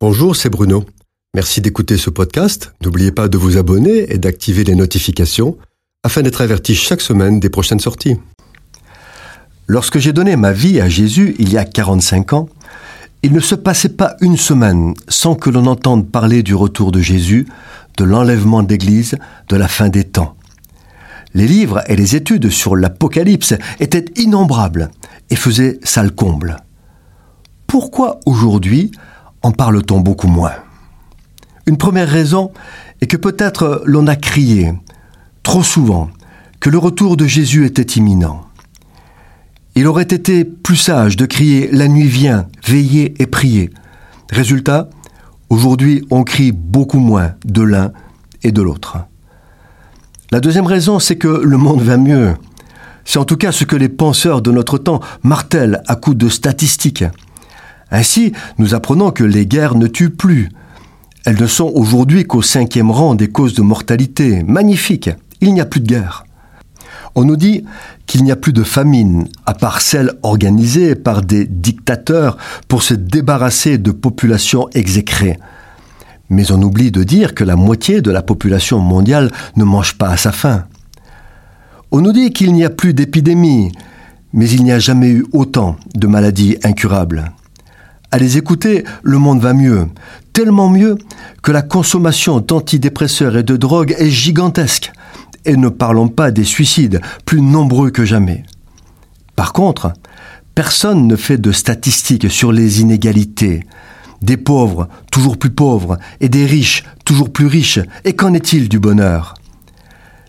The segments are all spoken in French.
Bonjour, c'est Bruno. Merci d'écouter ce podcast. N'oubliez pas de vous abonner et d'activer les notifications afin d'être averti chaque semaine des prochaines sorties. Lorsque j'ai donné ma vie à Jésus il y a 45 ans, il ne se passait pas une semaine sans que l'on entende parler du retour de Jésus, de l'enlèvement d'Église, de la fin des temps. Les livres et les études sur l'Apocalypse étaient innombrables et faisaient sale comble. Pourquoi aujourd'hui en parle-t-on beaucoup moins? Une première raison est que peut-être l'on a crié, trop souvent, que le retour de Jésus était imminent. Il aurait été plus sage de crier La nuit vient, veillez et priez. Résultat, aujourd'hui on crie beaucoup moins de l'un et de l'autre. La deuxième raison, c'est que le monde va mieux. C'est en tout cas ce que les penseurs de notre temps martèlent à coups de statistiques. Ainsi, nous apprenons que les guerres ne tuent plus. Elles ne sont aujourd'hui qu'au cinquième rang des causes de mortalité. Magnifique, il n'y a plus de guerre. On nous dit qu'il n'y a plus de famine, à part celle organisée par des dictateurs pour se débarrasser de populations exécrées. Mais on oublie de dire que la moitié de la population mondiale ne mange pas à sa faim. On nous dit qu'il n'y a plus d'épidémie, mais il n'y a jamais eu autant de maladies incurables. À les écouter, le monde va mieux. Tellement mieux que la consommation d'antidépresseurs et de drogues est gigantesque. Et ne parlons pas des suicides, plus nombreux que jamais. Par contre, personne ne fait de statistiques sur les inégalités. Des pauvres, toujours plus pauvres, et des riches, toujours plus riches. Et qu'en est-il du bonheur?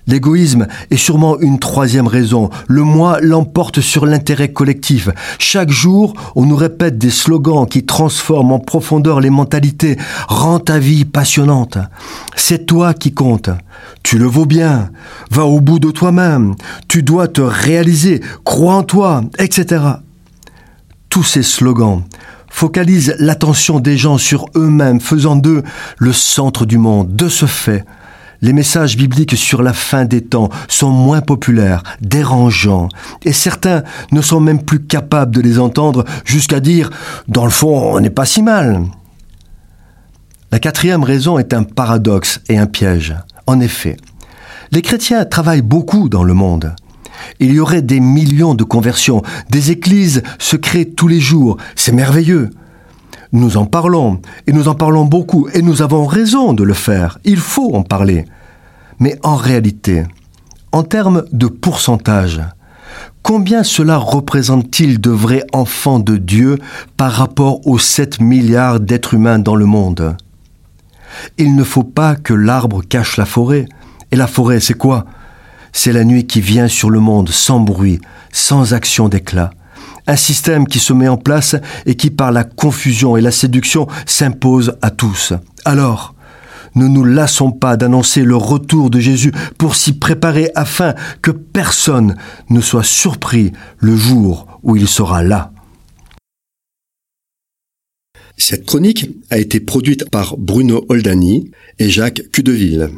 L'égoïsme est sûrement une troisième raison. Le moi l'emporte sur l'intérêt collectif. Chaque jour, on nous répète des slogans qui transforment en profondeur les mentalités. Rends ta vie passionnante. C'est toi qui compte. Tu le vaux bien. Va au bout de toi-même. Tu dois te réaliser. Crois en toi, etc. Tous ces slogans focalisent l'attention des gens sur eux-mêmes, faisant d'eux le centre du monde. De ce fait, les messages bibliques sur la fin des temps sont moins populaires, dérangeants, et certains ne sont même plus capables de les entendre jusqu'à dire ⁇ dans le fond, on n'est pas si mal ⁇ La quatrième raison est un paradoxe et un piège. En effet, les chrétiens travaillent beaucoup dans le monde. Il y aurait des millions de conversions, des églises se créent tous les jours, c'est merveilleux. Nous en parlons, et nous en parlons beaucoup, et nous avons raison de le faire. Il faut en parler. Mais en réalité, en termes de pourcentage, combien cela représente-t-il de vrais enfants de Dieu par rapport aux 7 milliards d'êtres humains dans le monde? Il ne faut pas que l'arbre cache la forêt. Et la forêt, c'est quoi? C'est la nuit qui vient sur le monde sans bruit, sans action d'éclat un système qui se met en place et qui par la confusion et la séduction s'impose à tous. Alors, ne nous lassons pas d'annoncer le retour de Jésus pour s'y préparer afin que personne ne soit surpris le jour où il sera là. Cette chronique a été produite par Bruno Oldani et Jacques Cudeville.